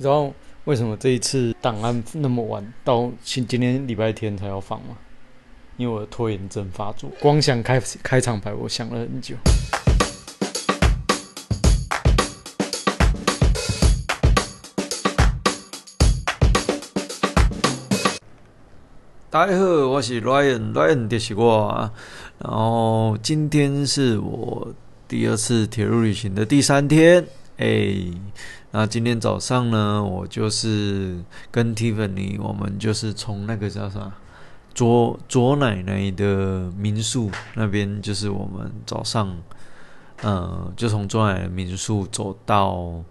你知道为什么这一次档案那么晚到今今天礼拜天才要放吗？因为我的拖延症发作，光想开开场白，我想了很久。大家好，我是 Ryan，Ryan 就是我。然后今天是我第二次铁路旅行的第三天，哎，那今天早上呢，我就是跟 Tiffany，我们就是从那个叫啥左左奶奶的民宿那边，就是我们早上，嗯，就从左奶奶民宿走到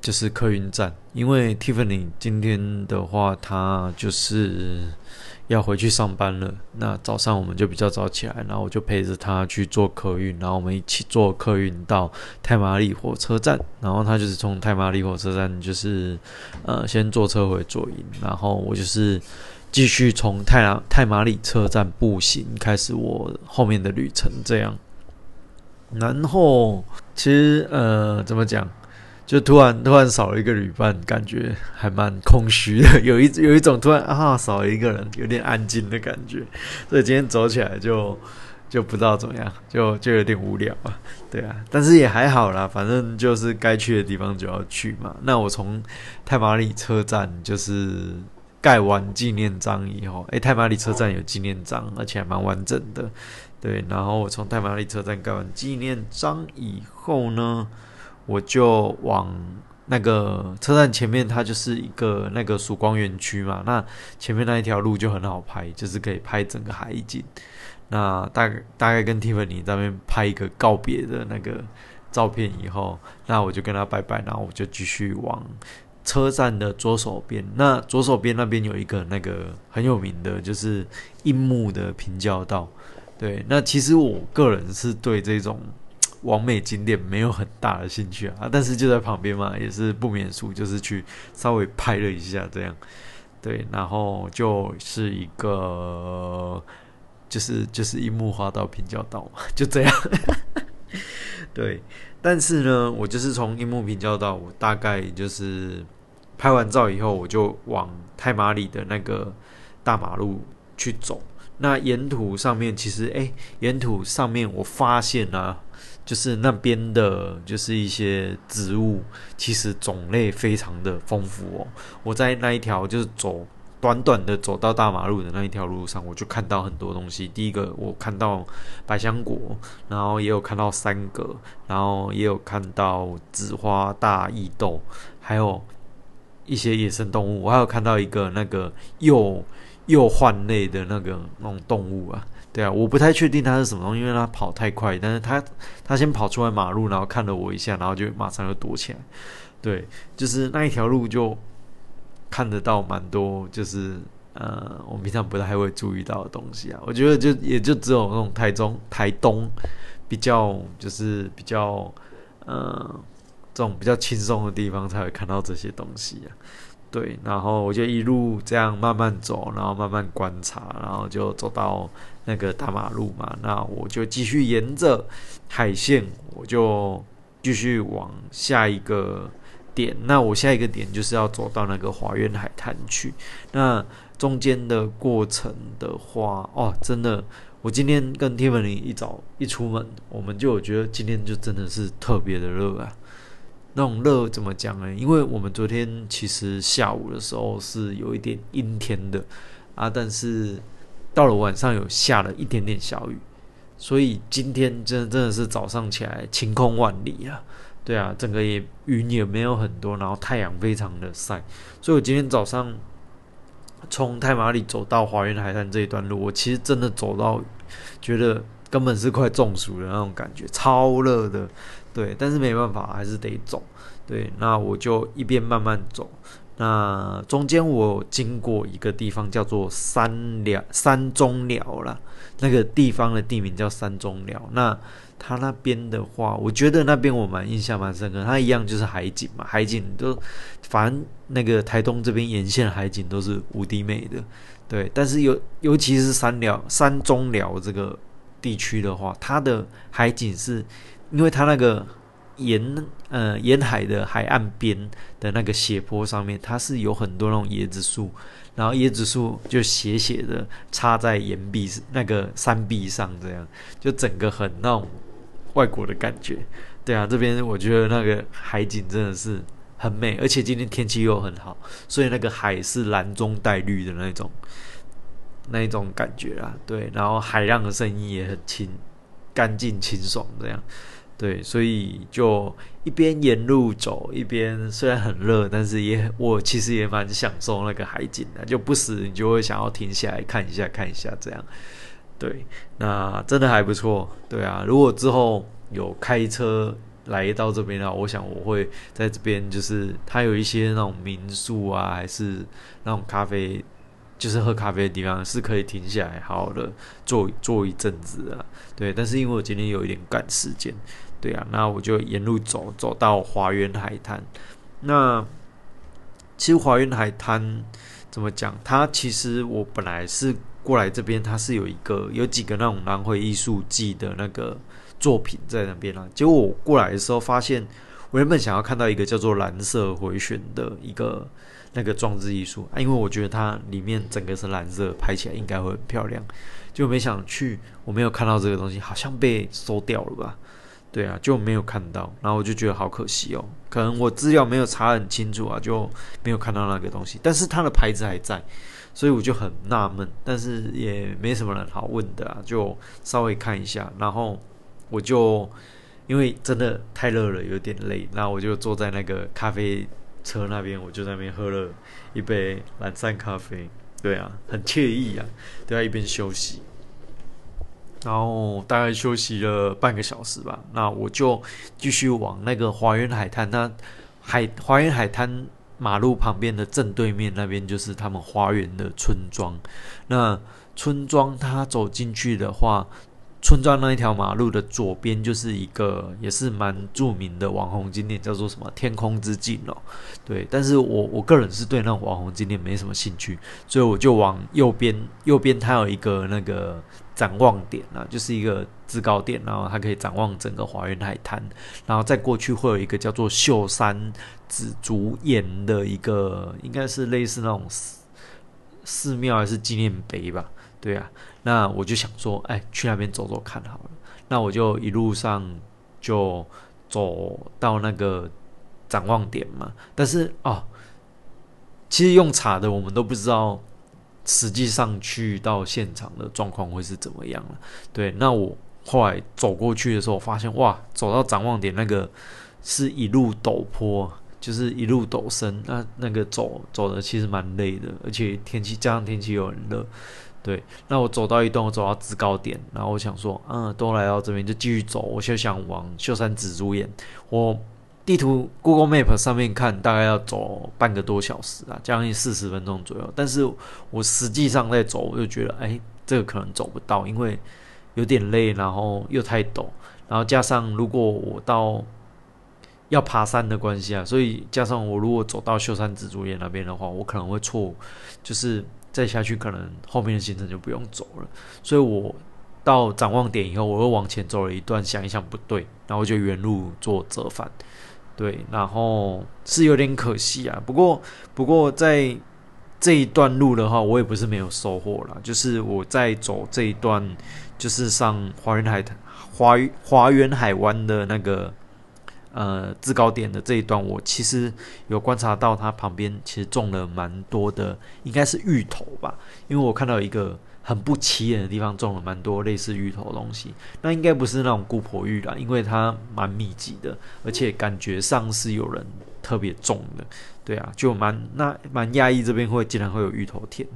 就是客运站，因为 Tiffany 今天的话，她就是。要回去上班了，那早上我们就比较早起来，然后我就陪着他去坐客运，然后我们一起坐客运到太麻里火车站，然后他就是从太麻里火车站就是呃先坐车回左营，然后我就是继续从太太麻里车站步行开始我后面的旅程，这样。然后其实呃怎么讲？就突然突然少了一个旅伴，感觉还蛮空虚的，有一 有一种突然啊少一个人，有点安静的感觉。所以今天走起来就就不知道怎么样，就就有点无聊啊。对啊，但是也还好啦，反正就是该去的地方就要去嘛。那我从太马里车站就是盖完纪念章以后，诶，太马里车站有纪念章，而且还蛮完整的。对，然后我从太马里车站盖完纪念章以后呢？我就往那个车站前面，它就是一个那个曙光园区嘛。那前面那一条路就很好拍，就是可以拍整个海景。那大概大概跟 Tiffany 那边拍一个告别的那个照片以后，那我就跟他拜拜，然后我就继续往车站的左手边。那左手边那边有一个那个很有名的，就是樱木的平交道。对，那其实我个人是对这种。完美景点没有很大的兴趣啊，但是就在旁边嘛，也是不免俗，就是去稍微拍了一下这样，对，然后就是一个，就是就是樱木花道平交道嘛，就这样，对，但是呢，我就是从樱木平交道，我大概就是拍完照以后，我就往太马里的那个大马路去走，那沿途上面其实，哎，沿途上面我发现啊。就是那边的，就是一些植物，其实种类非常的丰富哦。我在那一条就是走短短的走到大马路的那一条路上，我就看到很多东西。第一个，我看到百香果，然后也有看到三葛，然后也有看到紫花大异豆，还有一些野生动物。我还有看到一个那个幼幼患类的那个那种动物啊。对啊，我不太确定它是什么东西，因为它跑太快。但是它它先跑出来马路，然后看了我一下，然后就马上又躲起来。对，就是那一条路就看得到蛮多，就是呃，我平常不太会注意到的东西啊。我觉得就也就只有那种台中、台东比较就是比较呃这种比较轻松的地方才会看到这些东西啊。对，然后我就一路这样慢慢走，然后慢慢观察，然后就走到那个大马路嘛。那我就继续沿着海线，我就继续往下一个点。那我下一个点就是要走到那个华苑海滩去。那中间的过程的话，哦，真的，我今天跟天文林一早一出门，我们就觉得今天就真的是特别的热啊。那种热怎么讲呢？因为我们昨天其实下午的时候是有一点阴天的啊，但是到了晚上有下了一点点小雨，所以今天真的真的是早上起来晴空万里啊！对啊，整个也云也没有很多，然后太阳非常的晒，所以我今天早上从太马里走到华园海滩这一段路，我其实真的走到觉得根本是快中暑的那种感觉，超热的。对，但是没办法，还是得走。对，那我就一边慢慢走。那中间我经过一个地方，叫做三寮山中寮了。那个地方的地名叫山中寮。那它那边的话，我觉得那边我蛮印象蛮深刻。它一样就是海景嘛，海景都反正那个台东这边沿线海景都是无敌美的。对，但是尤尤其是山寮山中寮这个地区的话，它的海景是。因为它那个沿呃沿海的海岸边的那个斜坡上面，它是有很多那种椰子树，然后椰子树就斜斜的插在岩壁那个山壁上，这样就整个很那种外国的感觉。对啊，这边我觉得那个海景真的是很美，而且今天天气又很好，所以那个海是蓝中带绿的那种那一种感觉啊。对，然后海浪的声音也很清干净清爽，这样。对，所以就一边沿路走，一边虽然很热，但是也我其实也蛮享受那个海景的，就不时你就会想要停下来看一下看一下这样。对，那真的还不错。对啊，如果之后有开车来到这边的话，我想我会在这边，就是它有一些那种民宿啊，还是那种咖啡，就是喝咖啡的地方，是可以停下来好好的坐坐一阵子啊。对，但是因为我今天有一点赶时间。对啊，那我就沿路走，走到华园海滩。那其实华园海滩怎么讲？它其实我本来是过来这边，它是有一个有几个那种南回艺术季的那个作品在那边啦。结果我过来的时候，发现我原本想要看到一个叫做蓝色回旋的一个那个装置艺术，因为我觉得它里面整个是蓝色，拍起来应该会很漂亮。就没想去，我没有看到这个东西，好像被收掉了吧。对啊，就没有看到，然后我就觉得好可惜哦。可能我资料没有查很清楚啊，就没有看到那个东西。但是它的牌子还在，所以我就很纳闷。但是也没什么人好问的啊，就稍微看一下。然后我就因为真的太热了，有点累，那我就坐在那个咖啡车那边，我就在那边喝了一杯蓝山咖啡。对啊，很惬意啊，都在一边休息。然后大概休息了半个小时吧，那我就继续往那个华园海滩。那海华园海滩马路旁边的正对面那边就是他们花园的村庄。那村庄它走进去的话，村庄那一条马路的左边就是一个也是蛮著名的网红景点，叫做什么天空之镜哦。对，但是我我个人是对那种网红景点没什么兴趣，所以我就往右边，右边它有一个那个。展望点啊，就是一个制高点，然后它可以展望整个华园海滩，然后再过去会有一个叫做秀山紫竹岩的一个，应该是类似那种寺寺庙还是纪念碑吧？对啊，那我就想说，哎，去那边走走看好了。那我就一路上就走到那个展望点嘛，但是哦，其实用查的我们都不知道。实际上去到现场的状况会是怎么样了？对，那我后来走过去的时候，发现哇，走到展望点那个是一路陡坡，就是一路陡升，那那个走走的其实蛮累的，而且天气加上天气又很热。对，那我走到一段，我走到制高点，然后我想说，嗯，都来到这边就继续走，我就想往秀山紫竹岩，我。地图 Google Map 上面看大概要走半个多小时啊，将近四十分钟左右。但是我实际上在走，我就觉得，哎，这个可能走不到，因为有点累，然后又太陡，然后加上如果我到要爬山的关系啊，所以加上我如果走到秀山紫竹岩那边的话，我可能会错，就是再下去可能后面的行程就不用走了。所以我到展望点以后，我又往前走了一段，想一想不对，然后就原路做折返。对，然后是有点可惜啊。不过，不过在这一段路的话，我也不是没有收获啦。就是我在走这一段，就是上华园海华华园海湾的那个呃制高点的这一段，我其实有观察到它旁边其实种了蛮多的，应该是芋头吧。因为我看到一个。很不起眼的地方种了蛮多类似芋头的东西，那应该不是那种姑婆芋啦，因为它蛮密集的，而且感觉上是有人特别种的，对啊，就蛮那蛮压抑这边会竟然会有芋头田，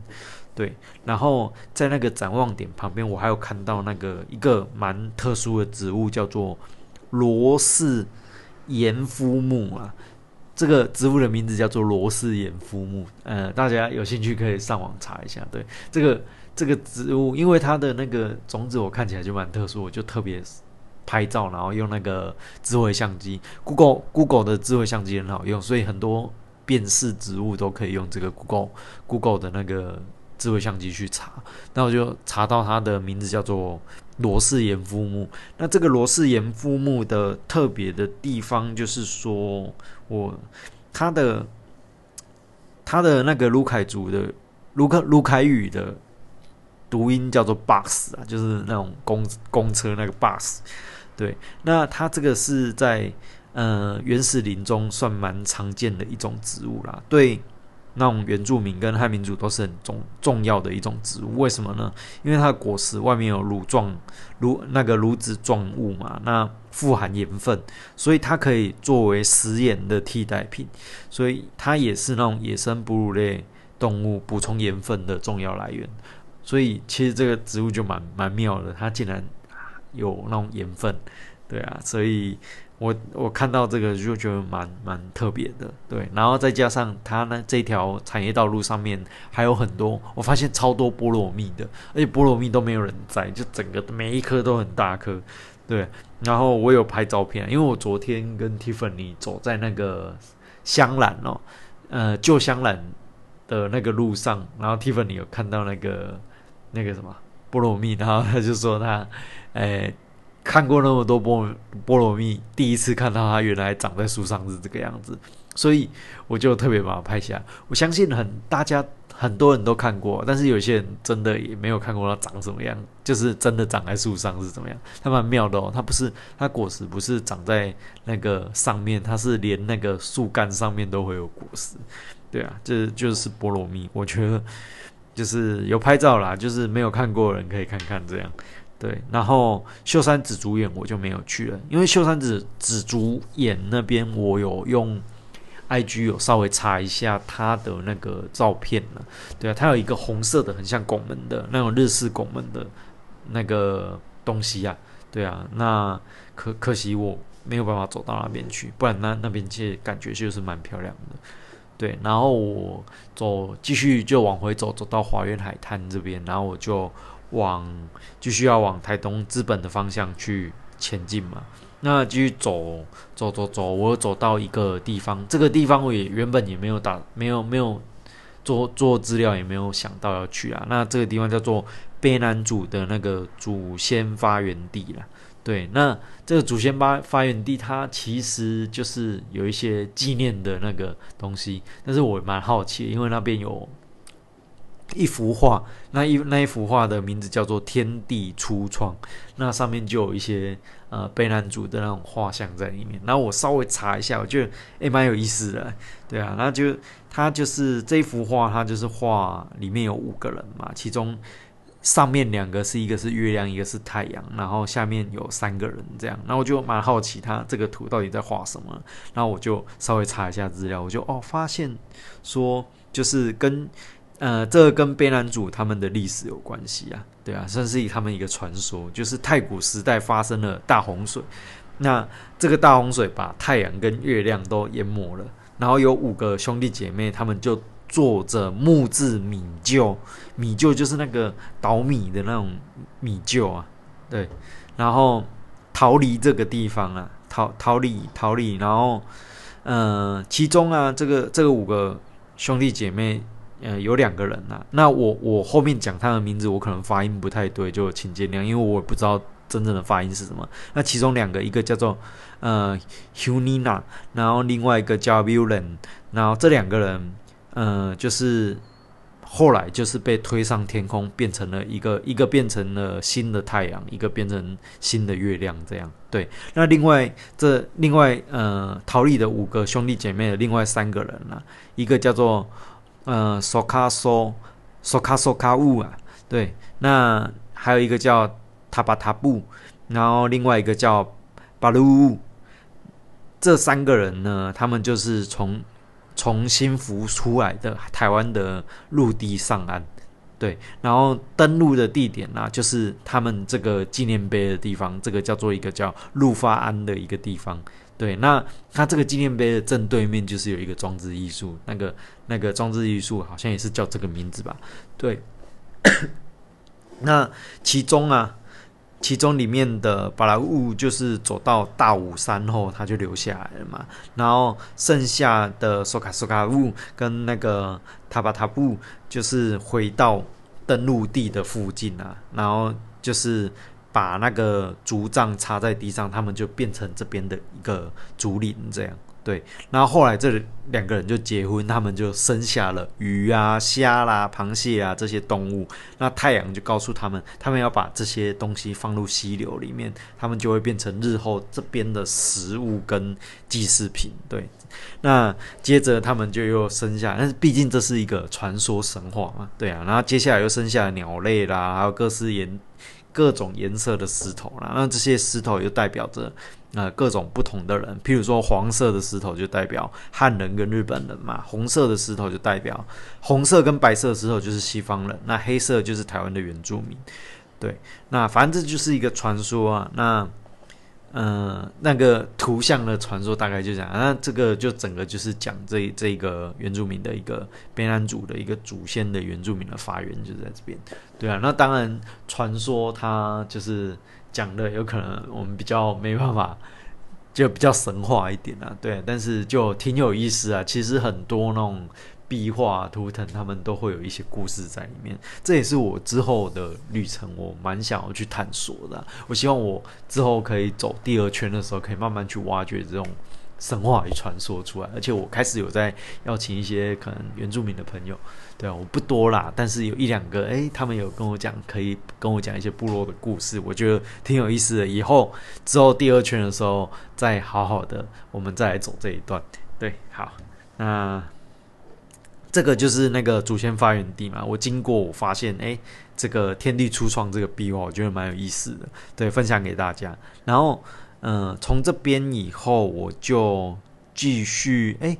对，然后在那个展望点旁边，我还有看到那个一个蛮特殊的植物，叫做罗氏盐夫木啊，这个植物的名字叫做罗氏盐夫木，呃，大家有兴趣可以上网查一下，对，这个。这个植物，因为它的那个种子我看起来就蛮特殊，我就特别拍照，然后用那个智慧相机，Google Google 的智慧相机很好用，所以很多辨识植物都可以用这个 Google Google 的那个智慧相机去查，那我就查到它的名字叫做罗氏岩夫木。那这个罗氏岩夫木的特别的地方就是说，我它的它的那个卢凯族的卢克卢凯语的读音叫做 bus 啊，就是那种公公车那个 bus。对，那它这个是在呃原始林中算蛮常见的一种植物啦。对，那种原住民跟汉民族都是很重重要的一种植物。为什么呢？因为它的果实外面有乳状乳那个乳脂状物嘛，那富含盐分，所以它可以作为食盐的替代品。所以它也是那种野生哺乳类动物补充盐分的重要来源。所以其实这个植物就蛮蛮妙的，它竟然。有那种盐分，对啊，所以我我看到这个就觉得蛮蛮特别的，对，然后再加上它呢这条产业道路上面还有很多，我发现超多菠萝蜜的，而且菠萝蜜都没有人摘，就整个每一颗都很大颗，对，然后我有拍照片，因为我昨天跟 Tiffany 走在那个香兰哦，呃旧香兰的那个路上，然后 Tiffany 有看到那个那个什么菠萝蜜，然后他就说他。哎，看过那么多菠菠萝蜜，第一次看到它原来长在树上是这个样子，所以我就特别把它拍下。我相信很大家很多人都看过，但是有些人真的也没有看过它长什么样，就是真的长在树上是怎么样。它蛮妙的哦，它不是它果实不是长在那个上面，它是连那个树干上面都会有果实。对啊，这就是菠萝蜜。我觉得就是有拍照啦，就是没有看过的人可以看看这样。对，然后秀山紫竹岩我就没有去了，因为秀山紫紫竹岩那边我有用 I G 有稍微查一下他的那个照片了。对啊，他有一个红色的，很像拱门的那种日式拱门的那个东西啊。对啊，那可可惜我没有办法走到那边去，不然那那边其实感觉就是蛮漂亮的。对，然后我走继续就往回走，走到华苑海滩这边，然后我就。往继续要往台东资本的方向去前进嘛？那继续走走走走，我走到一个地方，这个地方我也原本也没有打，没有没有做做资料，也没有想到要去啊。那这个地方叫做卑南族的那个祖先发源地了。对，那这个祖先发发源地，它其实就是有一些纪念的那个东西，但是我蛮好奇，因为那边有。一幅画，那一那一幅画的名字叫做《天地初创》，那上面就有一些呃悲男主的那种画像在里面。然后我稍微查一下，我觉得诶蛮有意思的，对啊，那就他就是这幅画，他就是画里面有五个人嘛，其中上面两个是一个是月亮，一个是太阳，然后下面有三个人这样。然后我就蛮好奇他这个图到底在画什么，然后我就稍微查一下资料，我就哦发现说就是跟。呃，这个跟卑南族他们的历史有关系啊，对啊，算是以他们一个传说，就是太古时代发生了大洪水，那这个大洪水把太阳跟月亮都淹没了，然后有五个兄弟姐妹，他们就坐着木质米臼，米臼就是那个捣米的那种米臼啊，对，然后逃离这个地方啊，逃逃离逃离，然后，呃，其中啊，这个这个五个兄弟姐妹。呃，有两个人呐，那我我后面讲他的名字，我可能发音不太对，就请见谅，因为我不知道真正的发音是什么。那其中两个，一个叫做呃 Hunina，然后另外一个叫 Villain，然后这两个人，呃，就是后来就是被推上天空，变成了一个一个变成了新的太阳，一个变成新的月亮，这样对。那另外这另外呃逃离的五个兄弟姐妹的另外三个人呢，一个叫做。呃，索卡索，索卡索卡乌啊，对，那还有一个叫塔巴塔布，然后另外一个叫巴鲁，这三个人呢，他们就是从重新浮出来的台湾的陆地上岸，对，然后登陆的地点呢，就是他们这个纪念碑的地方，这个叫做一个叫陆发安的一个地方。对，那它这个纪念碑的正对面就是有一个装置艺术，那个那个装置艺术好像也是叫这个名字吧？对，那其中啊，其中里面的巴拉乌就是走到大武山后，他就留下来了嘛。然后剩下的索卡索卡乌跟那个塔巴塔布，就是回到登陆地的附近啊。然后就是把那个竹杖插在地上，他们就变成这边的一个竹林这样。对，然后后来这两个人就结婚，他们就生下了鱼啊、虾啦、螃蟹啊这些动物。那太阳就告诉他们，他们要把这些东西放入溪流里面，他们就会变成日后这边的食物跟祭祀品。对，那接着他们就又生下，但是毕竟这是一个传说神话嘛，对啊。然后接下来又生下了鸟类啦，还有各式颜各种颜色的石头啦。那这些石头又代表着。呃，各种不同的人，譬如说黄色的石头就代表汉人跟日本人嘛，红色的石头就代表红色跟白色石头就是西方人，那黑色就是台湾的原住民。对，那反正这就是一个传说啊。那呃，那个图像的传说大概就这样。那这个就整个就是讲这这个原住民的一个边安族的一个祖先的原住民的发源就在这边。对啊，那当然传说它就是。讲的有可能我们比较没办法，就比较神话一点啊，对，但是就挺有意思啊。其实很多那种壁画图腾，他们都会有一些故事在里面。这也是我之后的旅程，我蛮想要去探索的。我希望我之后可以走第二圈的时候，可以慢慢去挖掘这种。神话与传说出来，而且我开始有在邀请一些可能原住民的朋友，对啊，我不多啦，但是有一两个，诶，他们有跟我讲，可以跟我讲一些部落的故事，我觉得挺有意思的。以后之后第二圈的时候，再好好的，我们再来走这一段。对，好，那这个就是那个祖先发源地嘛。我经过，我发现，诶，这个天地初创这个壁画，我觉得蛮有意思的，对，分享给大家。然后。嗯，从这边以后我就继续哎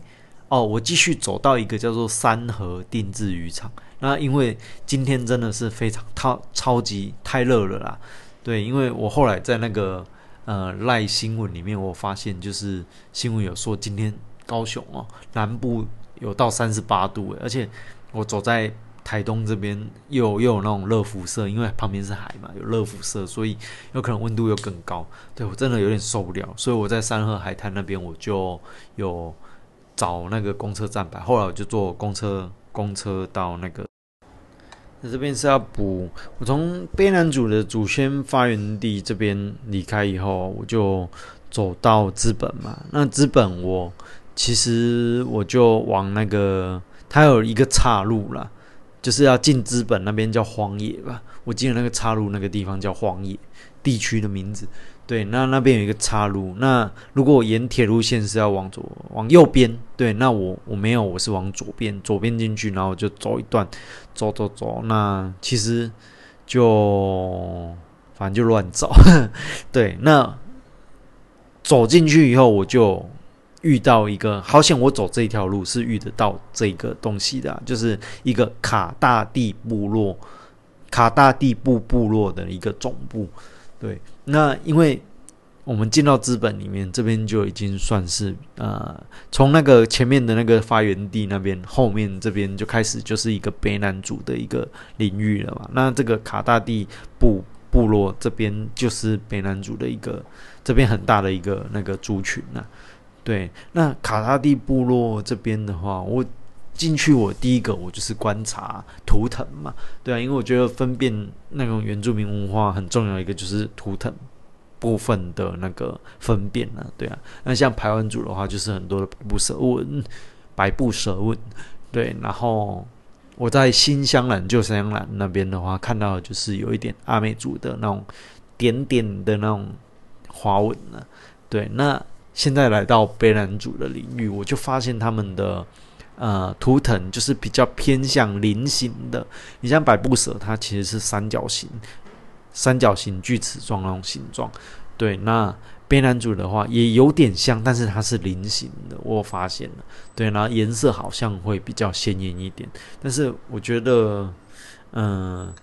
哦，我继续走到一个叫做三河定制渔场。那因为今天真的是非常超超级太热了啦，对，因为我后来在那个呃赖新闻里面，我发现就是新闻有说今天高雄哦南部有到三十八度，而且我走在。台东这边又又有那种热辐射，因为旁边是海嘛，有热辐射，所以有可能温度又更高。对我真的有点受不了，所以我在三河海滩那边我就有找那个公车站牌，后来我就坐公车公车到那个。那这边是要补，我从卑南族的祖先发源地这边离开以后，我就走到资本嘛。那资本我其实我就往那个，它有一个岔路了。就是要进资本那边叫荒野吧，我记得那个岔路那个地方叫荒野地区的名字。对，那那边有一个岔路。那如果我沿铁路线是要往左往右边，对，那我我没有，我是往左边左边进去，然后就走一段，走走走。那其实就反正就乱走。对，那走进去以后我就。遇到一个好险，我走这条路是遇得到这个东西的，就是一个卡大地部落，卡大地部部落的一个总部。对，那因为我们进到资本里面，这边就已经算是呃，从那个前面的那个发源地那边，后面这边就开始就是一个北南族的一个领域了嘛。那这个卡大地部部落这边就是北南族的一个这边很大的一个那个族群呐。对，那卡塔蒂部落这边的话，我进去，我第一个我就是观察图腾嘛，对啊，因为我觉得分辨那种原住民文化很重要一个就是图腾部分的那个分辨呢，对啊，那像排湾族的话，就是很多的百步蛇纹，百步蛇纹，对，然后我在新香兰旧香兰那边的话，看到就是有一点阿美族的那种点点的那种花纹呢，对，那。现在来到贝兰族的领域，我就发现他们的呃图腾就是比较偏向菱形的。你像百步蛇，它其实是三角形、三角形锯齿状那种形状。对，那贝兰族的话也有点像，但是它是菱形的。我发现了，对，然后颜色好像会比较鲜艳一点。但是我觉得，嗯，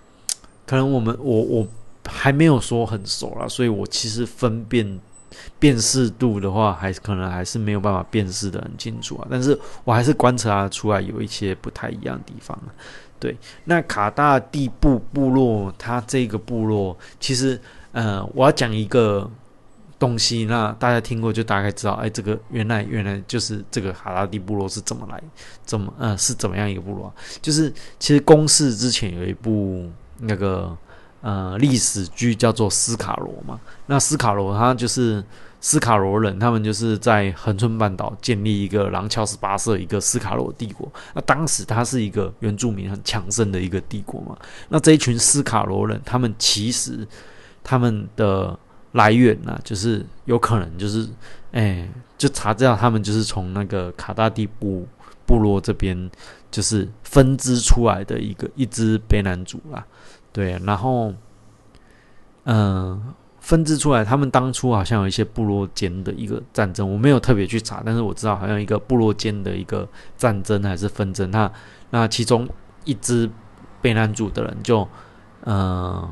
可能我们我我还没有说很熟了，所以我其实分辨。辨识度的话，还可能还是没有办法辨识的很清楚啊。但是我还是观察出来有一些不太一样的地方对，那卡大地部部落，它这个部落其实呃，我要讲一个东西，那大家听过就大概知道，哎，这个原来原来就是这个卡大地部落是怎么来，怎么呃是怎么样一个部落啊？就是其实公式之前有一部那个呃历史剧叫做《斯卡罗》嘛，那斯卡罗他就是。斯卡罗人，他们就是在恒春半岛建立一个廊桥十八社，一个斯卡罗帝国。那当时它是一个原住民很强盛的一个帝国嘛。那这一群斯卡罗人，他们其实他们的来源呢，就是有可能就是，哎，就查知道他们就是从那个卡大蒂部部落这边，就是分支出来的一个一支卑南族啦。对，然后，嗯。分支出来，他们当初好像有一些部落间的一个战争，我没有特别去查，但是我知道好像一个部落间的一个战争还是纷争。那那其中一支被难族的人就呃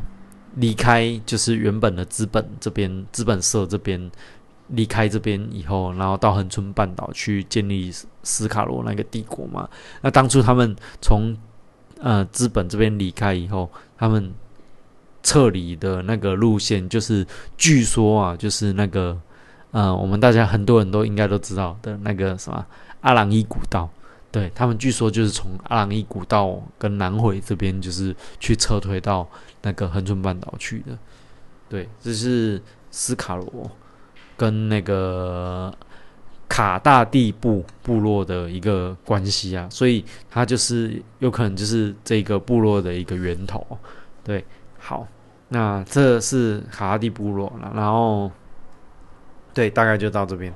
离开，就是原本的资本这边资本社这边离开这边以后，然后到恒春半岛去建立斯卡罗那个帝国嘛。那当初他们从呃资本这边离开以后，他们。撤离的那个路线，就是据说啊，就是那个，呃，我们大家很多人都应该都知道的那个什么阿朗伊古道，对他们据说就是从阿朗伊古道跟南回这边，就是去撤退到那个恒春半岛去的。对，这是斯卡罗跟那个卡大地部部落的一个关系啊，所以它就是有可能就是这个部落的一个源头，对。好，那这是卡大帝部落了，然后，对，大概就到这边。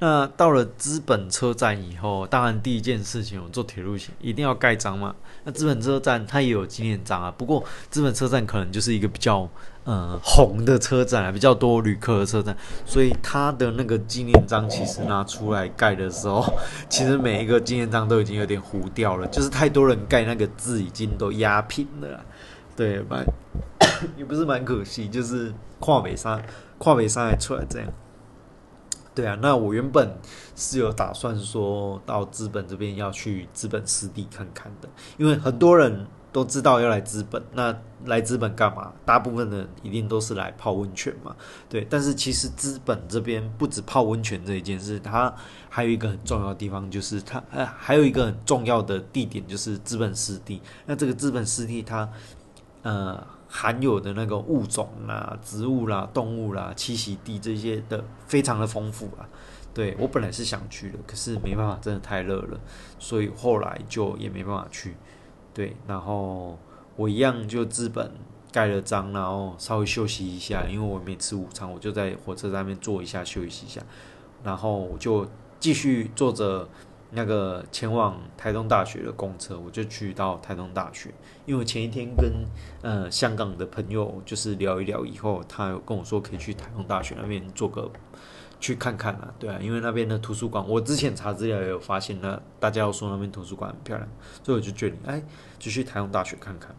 那到了资本车站以后，当然第一件事情，我坐铁路前一定要盖章嘛。那资本车站它也有纪念章啊，不过资本车站可能就是一个比较呃红的车站啊，比较多旅客的车站，所以它的那个纪念章其实拿出来盖的时候，其实每一个纪念章都已经有点糊掉了，就是太多人盖那个字已经都压平了。对，蛮 也不是蛮可惜，就是跨北山，跨北山还出来这样。对啊，那我原本是有打算说到资本这边要去资本湿地看看的，因为很多人都知道要来资本，那来资本干嘛？大部分人一定都是来泡温泉嘛。对，但是其实资本这边不止泡温泉这一件事，它还有一个很重要的地方，就是它呃还有一个很重要的地点就是资本湿地。那这个资本湿地它。呃，含有的那个物种啦、植物啦、动物啦、栖息地这些的非常的丰富啊。对我本来是想去的，可是没办法，真的太热了，所以后来就也没办法去。对，然后我一样就资本盖了章，然后稍微休息一下，因为我没吃午餐，我就在火车站那边坐一下休息一下，然后我就继续坐着。那个前往台东大学的公车，我就去到台东大学，因为前一天跟呃香港的朋友就是聊一聊，以后他有跟我说可以去台东大学那边做个去看看啊，对啊，因为那边的图书馆，我之前查资料也有发现，那大家要说那边图书馆很漂亮，所以我就决定哎，就去台东大学看看。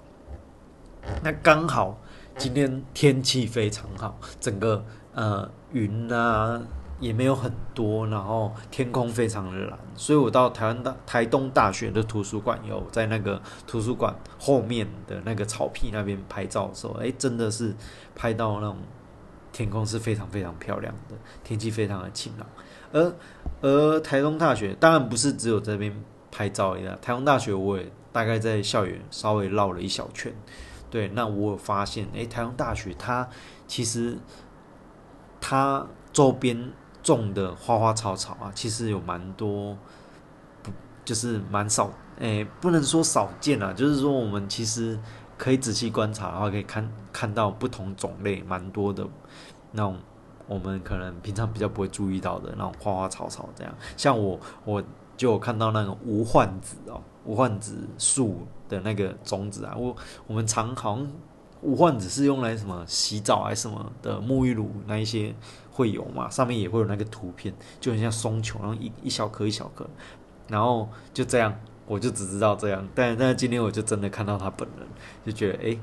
那刚好今天天气非常好，整个呃云啊。也没有很多，然后天空非常的蓝，所以我到台湾大台东大学的图书馆，有在那个图书馆后面的那个草皮那边拍照的时候，哎，真的是拍到那种天空是非常非常漂亮的，天气非常的晴朗。而而台东大学当然不是只有这边拍照一样，台东大学我也大概在校园稍微绕了一小圈，对，那我有发现，哎，台东大学它其实它周边。种的花花草草啊，其实有蛮多，不就是蛮少，诶，不能说少见啊，就是说我们其实可以仔细观察的话，可以看看到不同种类蛮多的那种，我们可能平常比较不会注意到的那种花花草草这样。像我我就有看到那个无患子哦，无患子树的那个种子啊，我我们常好像无患子是用来什么洗澡还是什么的沐浴露那一些。会有嘛？上面也会有那个图片，就很像松球，然后一一小颗一小颗，然后就这样，我就只知道这样。但但今天我就真的看到他本人，就觉得哎，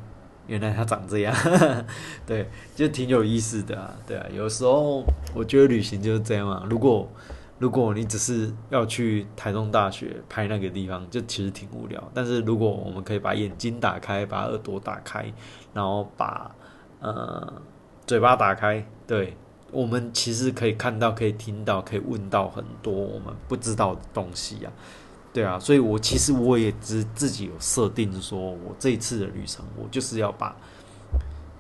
原来他长这样，对，就挺有意思的。对啊，有时候我觉得旅行就是这样嘛。如果如果你只是要去台中大学拍那个地方，就其实挺无聊。但是如果我们可以把眼睛打开，把耳朵打开，然后把呃嘴巴打开，对我们其实可以看到、可以听到、可以问到很多我们不知道的东西啊。对啊，所以我其实我也只自己有设定说，我这一次的旅程，我就是要把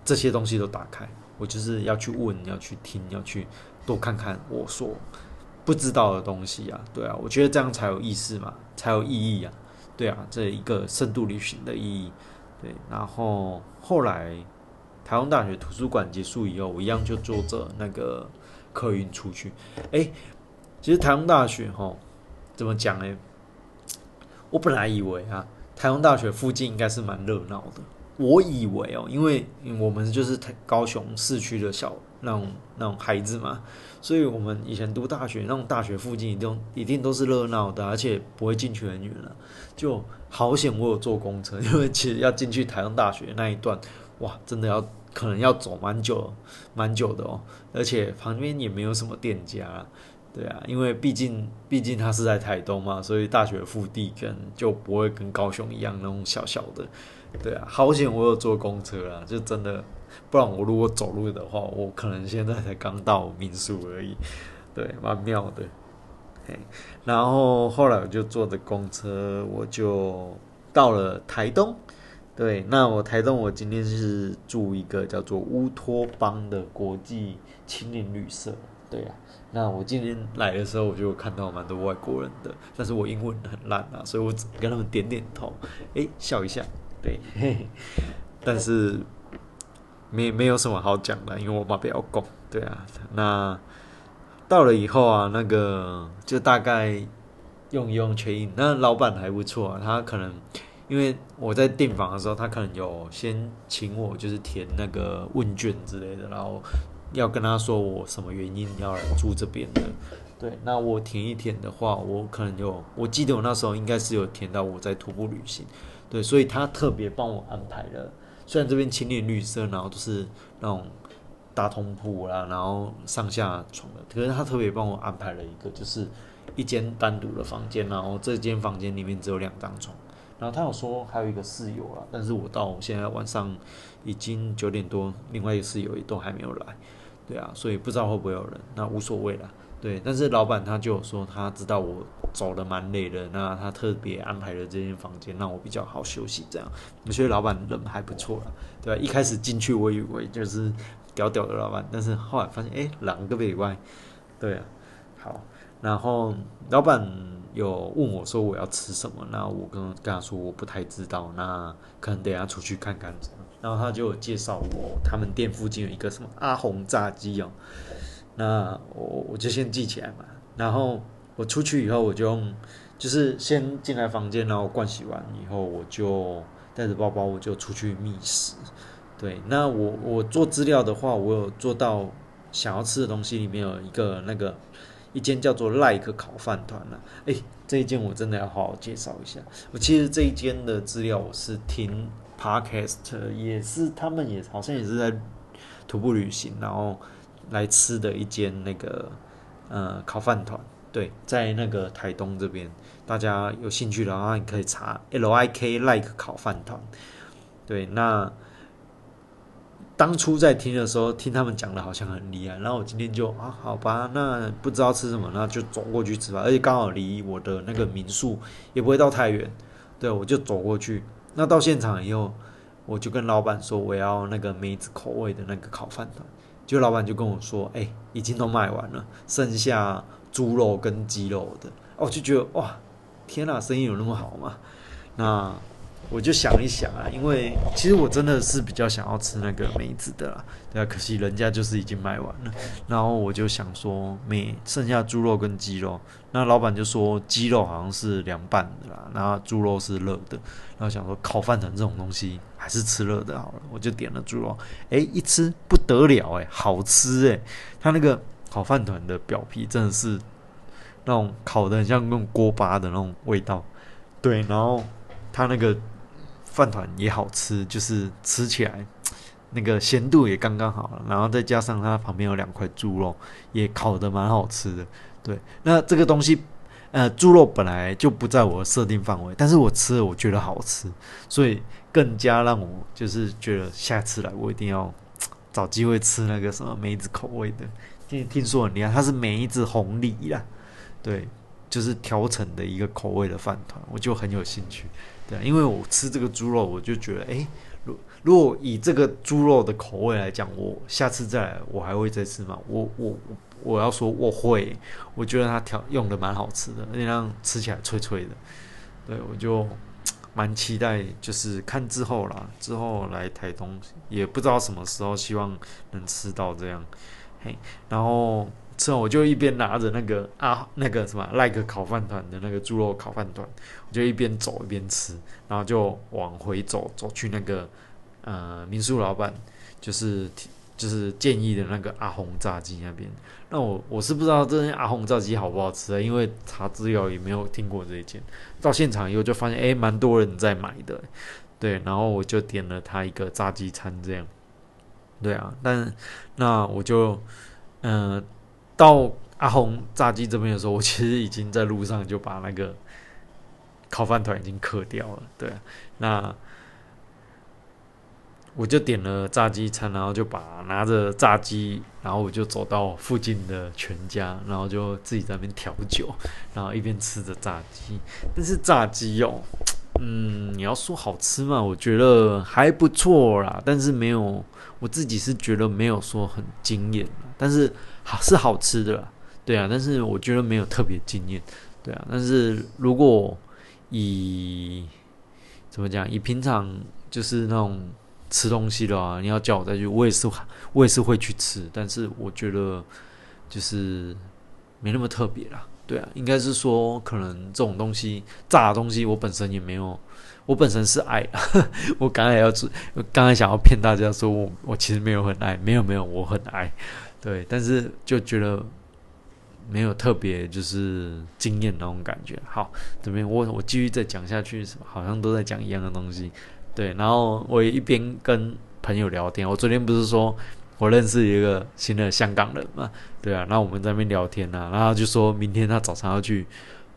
这些东西都打开，我就是要去问、要去听、要去多看看我所不知道的东西啊。对啊，我觉得这样才有意思嘛，才有意义啊。对啊，这一个深度旅行的意义。对，然后后来台湾大学图书馆结束以后，我一样就坐着那个客运出去。哎，其实台湾大学哈，怎么讲呢？我本来以为啊，台湾大学附近应该是蛮热闹的。我以为哦，因为我们就是高雄市区的小那种那种孩子嘛，所以我们以前读大学那种大学附近一定一定都是热闹的，而且不会进去很远了。就好险我有坐公车，因为其实要进去台湾大学那一段，哇，真的要可能要走蛮久蛮久的哦，而且旁边也没有什么店家。对啊，因为毕竟毕竟它是在台东嘛，所以大学腹地跟就不会跟高雄一样那种小小的。对啊，好险我有坐公车啊，就真的，不然我如果走路的话，我可能现在才刚到民宿而已。对，蛮妙的。然后后来我就坐着公车，我就到了台东。对，那我台东我今天是住一个叫做乌托邦的国际青年旅社。对啊。那我今天来的时候，我就看到蛮多外国人的，但是我英文很烂啊，所以我只跟他们点点头，诶，笑一下，对，嘿，但是没没有什么好讲的，因为我妈比较拱，对啊，那到了以后啊，那个就大概用一用确印，那老板还不错啊，他可能因为我在订房的时候，他可能有先请我就是填那个问卷之类的，然后。要跟他说我什么原因要来住这边的，对，那我填一填的话，我可能有，我记得我那时候应该是有填到我在徒步旅行，对，所以他特别帮我安排了，虽然这边青年绿色，然后都是那种大通铺啦，然后上下床的，可是他特别帮我安排了一个，就是一间单独的房间，然后这间房间里面只有两张床。然后他有说还有一个室友啊，但是我到现在晚上已经九点多，另外一个室友也都还没有来，对啊，所以不知道会不会有人，那无所谓了，对。但是老板他就说他知道我走的蛮累的，那他特别安排了这间房间让我比较好休息，这样。我觉得老板人还不错了，对吧？一开始进去我以为就是屌屌的老板，但是后来发现哎，两个以外，对啊，好。然后老板有问我说我要吃什么，那我跟跟他说我不太知道，那可能等下出去看看。然后他就介绍我他们店附近有一个什么阿红炸鸡哦，那我我就先记起来嘛。然后我出去以后我就用，就是先进来房间，然后盥洗完以后我就带着包包我就出去觅食。对，那我我做资料的话，我有做到想要吃的东西里面有一个那个。一间叫做 Like 烤饭团了，哎，这一间我真的要好好介绍一下。我其实这一间的资料我是听 Podcast，也是他们也好像也是在徒步旅行，然后来吃的一间那个呃烤饭团。对，在那个台东这边，大家有兴趣的话，你可以查 L I K Like 烤饭团。对，那。当初在听的时候，听他们讲的好像很厉害，然后我今天就啊，好吧，那不知道吃什么，那就走过去吃吧。而且刚好离我的那个民宿也不会到太远，对，我就走过去。那到现场以后，我就跟老板说我要那个梅子口味的那个烤饭团，就老板就跟我说，哎，已经都卖完了，剩下猪肉跟鸡肉的。哦就觉得哇，天哪，生意有那么好吗？那。我就想一想啊，因为其实我真的是比较想要吃那个梅子的啦，对啊，可惜人家就是已经卖完了。然后我就想说，没剩下猪肉跟鸡肉，那老板就说鸡肉好像是凉拌的啦，然后猪肉是热的。然后想说烤饭团这种东西还是吃热的好了，我就点了猪肉。诶，一吃不得了诶，好吃诶，它那个烤饭团的表皮真的是那种烤的很像用锅巴的那种味道，对，然后它那个。饭团也好吃，就是吃起来那个咸度也刚刚好，然后再加上它旁边有两块猪肉，也烤的蛮好吃的。对，那这个东西，呃，猪肉本来就不在我的设定范围，但是我吃了我觉得好吃，所以更加让我就是觉得下次来我一定要找机会吃那个什么梅子口味的，听听说很厉害，它是梅子红梨呀，对，就是调成的一个口味的饭团，我就很有兴趣，对，因为我吃这个猪肉，我就觉得，哎，如如果以这个猪肉的口味来讲，我下次再来，我还会再吃吗？我我我我要说我会，我觉得它调用的蛮好吃的，而且让吃起来脆脆的，对我就。蛮期待，就是看之后啦，之后来台东也不知道什么时候，希望能吃到这样。嘿，然后之后我就一边拿着那个啊那个什么赖个烤饭团的那个猪肉烤饭团，我就一边走一边吃，然后就往回走，走去那个呃民宿老板就是就是建议的那个阿红炸鸡那边。那我我是不知道这些阿红炸鸡好不好吃啊，因为查资料也没有听过这一件。到现场以后就发现，哎，蛮多人在买的，对，然后我就点了他一个炸鸡餐，这样，对啊，但那我就，嗯，到阿红炸鸡这边的时候，我其实已经在路上就把那个烤饭团已经刻掉了，对，那。我就点了炸鸡餐，然后就把拿着炸鸡，然后我就走到附近的全家，然后就自己在那边调酒，然后一边吃着炸鸡。但是炸鸡哦，嗯，你要说好吃嘛，我觉得还不错啦，但是没有，我自己是觉得没有说很惊艳，但是好是好吃的啦，对啊，但是我觉得没有特别惊艳，对啊，但是如果以怎么讲，以平常就是那种。吃东西的啊，你要叫我再去，我也是，我也是会去吃，但是我觉得就是没那么特别啦。对啊，应该是说可能这种东西炸的东西，我本身也没有，我本身是爱，我刚才要吃，刚才想要骗大家说我我其实没有很爱，没有没有，我很爱，对，但是就觉得没有特别就是惊艳那种感觉。好，这边我我继续再讲下去，好像都在讲一样的东西。对，然后我一边跟朋友聊天，我昨天不是说我认识一个新的香港人嘛？对啊，那我们在那边聊天啊，然后就说明天他早上要去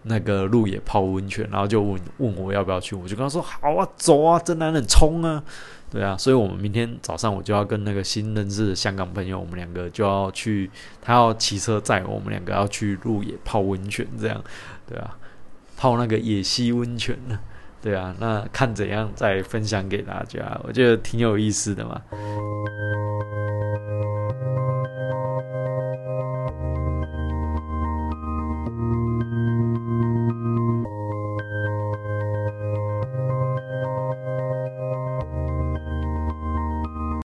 那个鹿野泡温泉，然后就问问我要不要去，我就跟他说好啊，走啊，真男人冲啊！对啊，所以我们明天早上我就要跟那个新认识的香港朋友，我们两个就要去，他要骑车载我们两个要去鹿野泡温泉，这样对啊，泡那个野溪温泉呢。对啊那看怎样再分享给大家我觉得挺有意思的嘛。